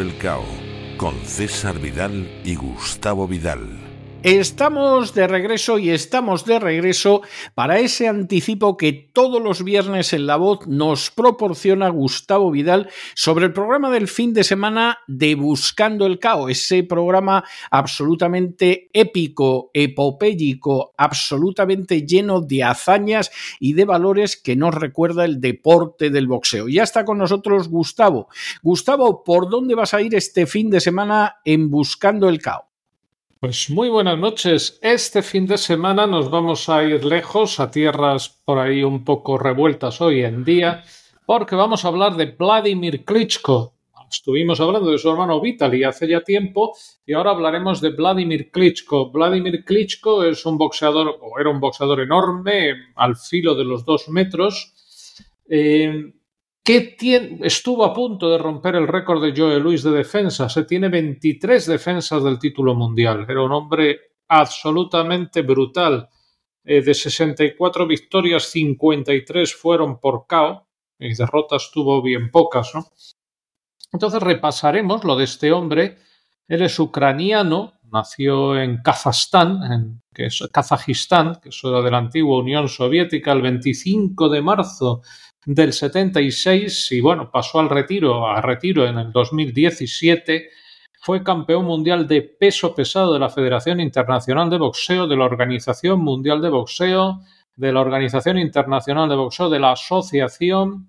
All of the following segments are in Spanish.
el Cao con César Vidal y Gustavo Vidal. Estamos de regreso y estamos de regreso para ese anticipo que todos los viernes en La Voz nos proporciona Gustavo Vidal sobre el programa del fin de semana de Buscando el Cao, ese programa absolutamente épico, epopélico, absolutamente lleno de hazañas y de valores que nos recuerda el deporte del boxeo. Ya está con nosotros Gustavo. Gustavo, ¿por dónde vas a ir este fin de semana en Buscando el Cao? Pues muy buenas noches. Este fin de semana nos vamos a ir lejos, a tierras por ahí un poco revueltas hoy en día, porque vamos a hablar de Vladimir Klitschko. Estuvimos hablando de su hermano Vitaly hace ya tiempo y ahora hablaremos de Vladimir Klitschko. Vladimir Klitschko es un boxeador, o era un boxeador enorme, al filo de los dos metros. Eh, estuvo a punto de romper el récord de Joe Luis de defensa. Se tiene 23 defensas del título mundial. Era un hombre absolutamente brutal. Eh, de 64 victorias, 53 fueron por KO. Y derrotas tuvo bien pocas. Entonces repasaremos lo de este hombre. Él es ucraniano, nació en Kazajstán, en, que es Kazajistán, que es de la antigua Unión Soviética, el 25 de marzo del 76 y bueno, pasó al retiro, a retiro en el 2017. Fue campeón mundial de peso pesado de la Federación Internacional de Boxeo, de la Organización Mundial de Boxeo, de la Organización Internacional de Boxeo, de la Asociación,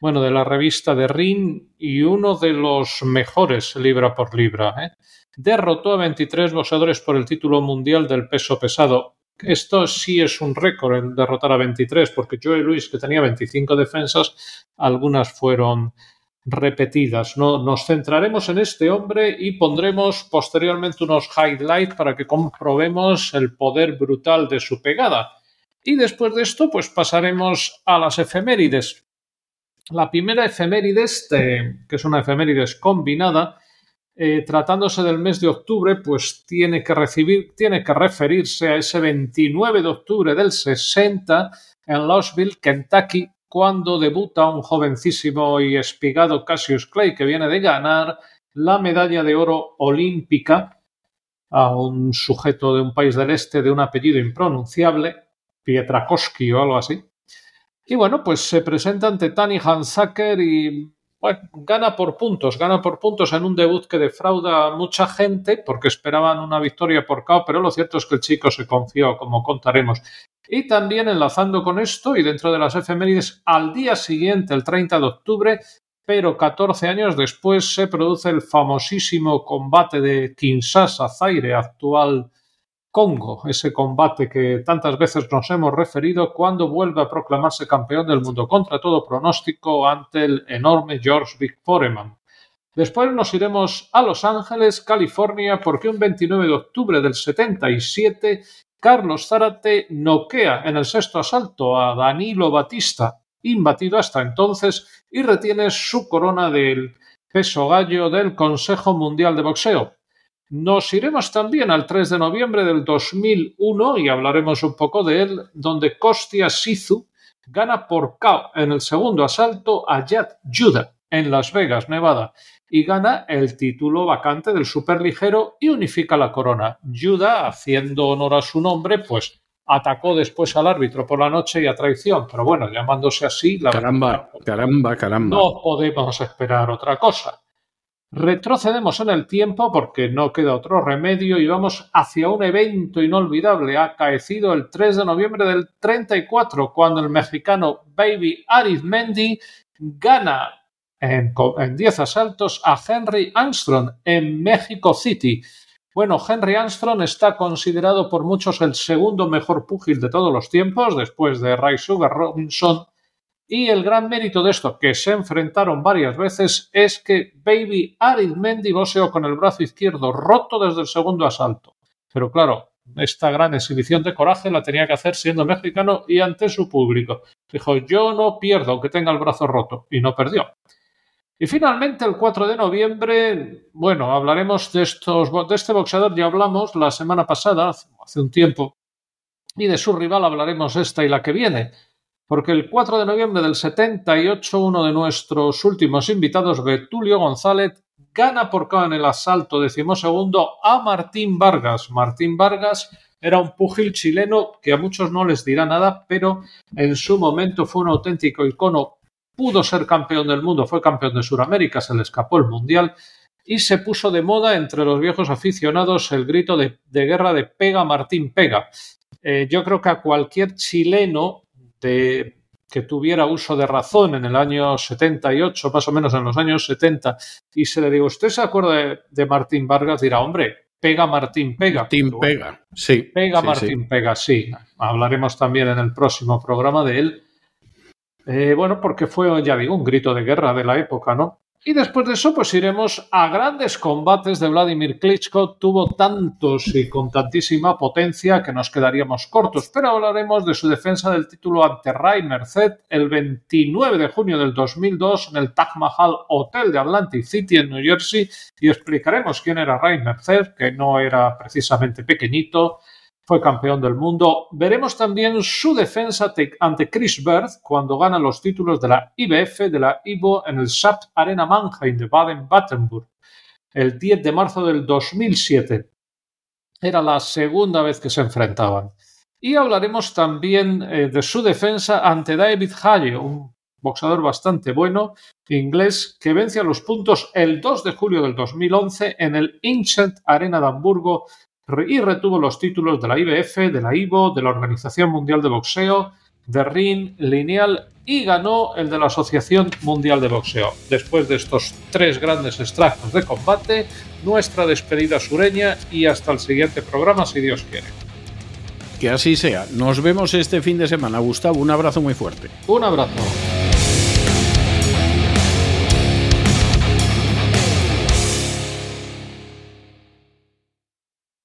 bueno, de la revista de Ring y uno de los mejores libra por libra. ¿eh? Derrotó a 23 boxeadores por el título mundial del peso pesado. Esto sí es un récord en derrotar a 23, porque Joe Luis, que tenía 25 defensas, algunas fueron repetidas. No, nos centraremos en este hombre y pondremos posteriormente unos highlights para que comprobemos el poder brutal de su pegada. Y después de esto, pues pasaremos a las efemérides. La primera efemérides, que es una efemérides combinada, eh, tratándose del mes de octubre, pues tiene que referirse a ese 29 de octubre del 60 en Louisville, Kentucky, cuando debuta un jovencísimo y espigado Cassius Clay que viene de ganar la medalla de oro olímpica a un sujeto de un país del este de un apellido impronunciable, Pietrakoski o algo así. Y bueno, pues se presenta ante Tani Hansaker y bueno, gana por puntos, gana por puntos en un debut que defrauda a mucha gente porque esperaban una victoria por KO, pero lo cierto es que el chico se confió, como contaremos. Y también enlazando con esto y dentro de las efemérides, al día siguiente, el 30 de octubre, pero 14 años después, se produce el famosísimo combate de Kinshasa, Zaire, actual Congo, ese combate que tantas veces nos hemos referido cuando vuelve a proclamarse campeón del mundo contra todo pronóstico ante el enorme George Vic Foreman. Después nos iremos a Los Ángeles, California, porque un 29 de octubre del 77 Carlos Zárate noquea en el sexto asalto a Danilo Batista, imbatido hasta entonces, y retiene su corona del peso gallo del Consejo Mundial de Boxeo. Nos iremos también al 3 de noviembre del 2001 y hablaremos un poco de él, donde Kostia Sizu gana por KO en el segundo asalto a Yad Judah en Las Vegas, Nevada, y gana el título vacante del superligero y unifica la corona. Judah, haciendo honor a su nombre, pues atacó después al árbitro por la noche y a traición, pero bueno, llamándose así, la caramba, caramba, caramba. No podemos esperar otra cosa. Retrocedemos en el tiempo porque no queda otro remedio y vamos hacia un evento inolvidable acaecido el 3 de noviembre del 34 cuando el mexicano Baby Arizmendi gana en, en 10 asaltos a Henry Armstrong en México City. Bueno, Henry Armstrong está considerado por muchos el segundo mejor púgil de todos los tiempos, después de Ray Sugar Robinson. Y el gran mérito de esto, que se enfrentaron varias veces, es que Baby Arizmendi boxeó con el brazo izquierdo roto desde el segundo asalto. Pero claro, esta gran exhibición de coraje la tenía que hacer siendo mexicano y ante su público. Dijo, yo no pierdo aunque tenga el brazo roto. Y no perdió. Y finalmente, el 4 de noviembre, bueno, hablaremos de, estos, de este boxeador, ya hablamos la semana pasada, hace un tiempo, y de su rival hablaremos esta y la que viene, porque el 4 de noviembre del 78, uno de nuestros últimos invitados, Betulio González, gana por KO en el asalto decimosegundo a Martín Vargas. Martín Vargas era un púgil chileno que a muchos no les dirá nada, pero en su momento fue un auténtico icono pudo ser campeón del mundo, fue campeón de Sudamérica, se le escapó el Mundial y se puso de moda entre los viejos aficionados el grito de, guerra de pega Martín pega. Eh, yo creo que a cualquier chileno de, que tuviera uso de razón en el año 78, más o menos en los años 70, y se le digo, ¿usted se acuerda de, Martín Vargas? Dirá, hombre, pega Martín pega. Martín pega, sí. Pega Martín pega, sí. Hablaremos también en el próximo programa de él. Eh, bueno, porque fue, ya digo, un grito de guerra de la época, ¿no? Y después de eso, pues iremos a grandes combates de Vladimir Klitschko. Tuvo tantos y con tantísima potencia que nos quedaríamos cortos, pero hablaremos de su defensa del título ante Ray Merced el 29 de junio del 2002 en el Taj Mahal Hotel de Atlantic City en New Jersey y explicaremos quién era Ray Merced, que no era precisamente pequeñito, fue campeón del mundo. Veremos también su defensa ante Chris Berth cuando gana los títulos de la IBF, de la IBO en el SAP Arena Mannheim de Baden-Württemberg el 10 de marzo del 2007. Era la segunda vez que se enfrentaban. Y hablaremos también eh, de su defensa ante David Haye, un boxeador bastante bueno, inglés, que vence a los puntos el 2 de julio del 2011 en el Incent Arena de Hamburgo y retuvo los títulos de la IBF, de la IBO, de la Organización Mundial de Boxeo, de RIN, Lineal y ganó el de la Asociación Mundial de Boxeo. Después de estos tres grandes extractos de combate, nuestra despedida sureña y hasta el siguiente programa si Dios quiere. Que así sea. Nos vemos este fin de semana, Gustavo. Un abrazo muy fuerte. Un abrazo.